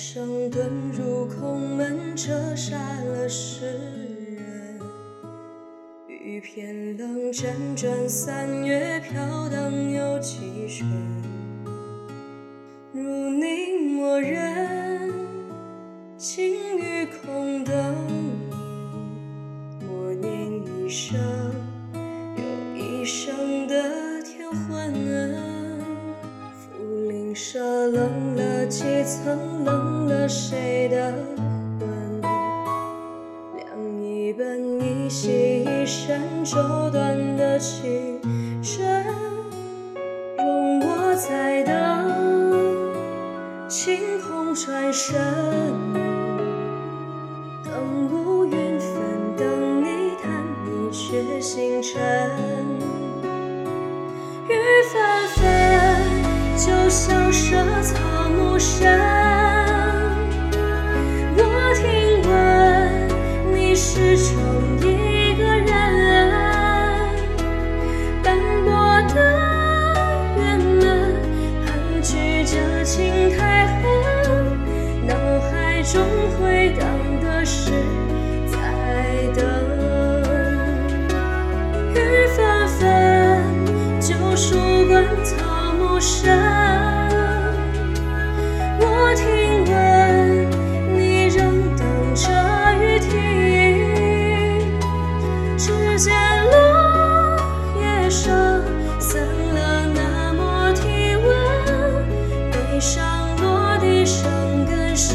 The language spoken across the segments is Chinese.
声遁入空门，折煞了世人。雨偏冷，辗转三月，飘荡有几春。如你默认，情与空等，默念一生曾，冷了谁的魂？量一奔一息一生，骤断的青春，容我再等，清空转身，等乌云纷，等你弹一曲星辰，雨纷纷，就像舍海中回荡的是在等。雨纷纷，旧书馆草木深。我听闻你仍等着雨停，指尖落叶声，散了那抹体温，悲伤落地生根是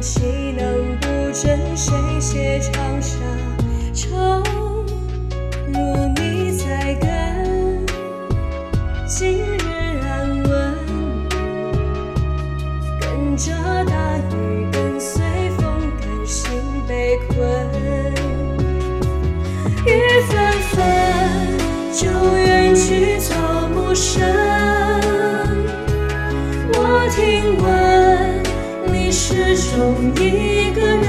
岂能不真？谁写长沙城？如你在跟，今日安稳。跟着大雨，跟随风，甘心被困。雨纷纷，就远去草木深。我听闻始终一个人，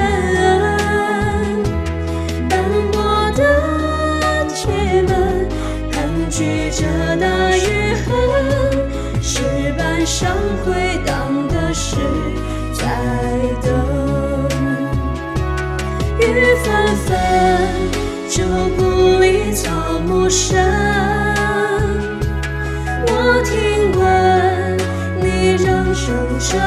斑驳的铁门，盘踞着那雨痕，石板上回荡的是在等。雨纷纷，旧故里草木深。我听闻你仍守着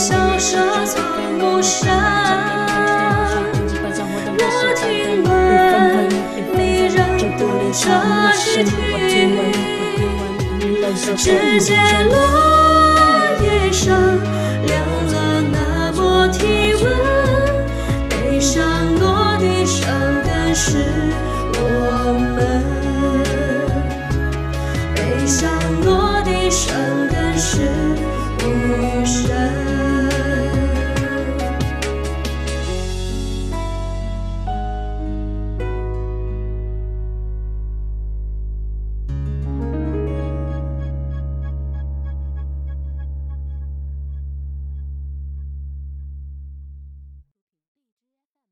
就像舍草木深。我听闻你仍等着雨停，指尖落叶声，凉了那抹体温，悲伤落地生根是我们。悲伤落地生根是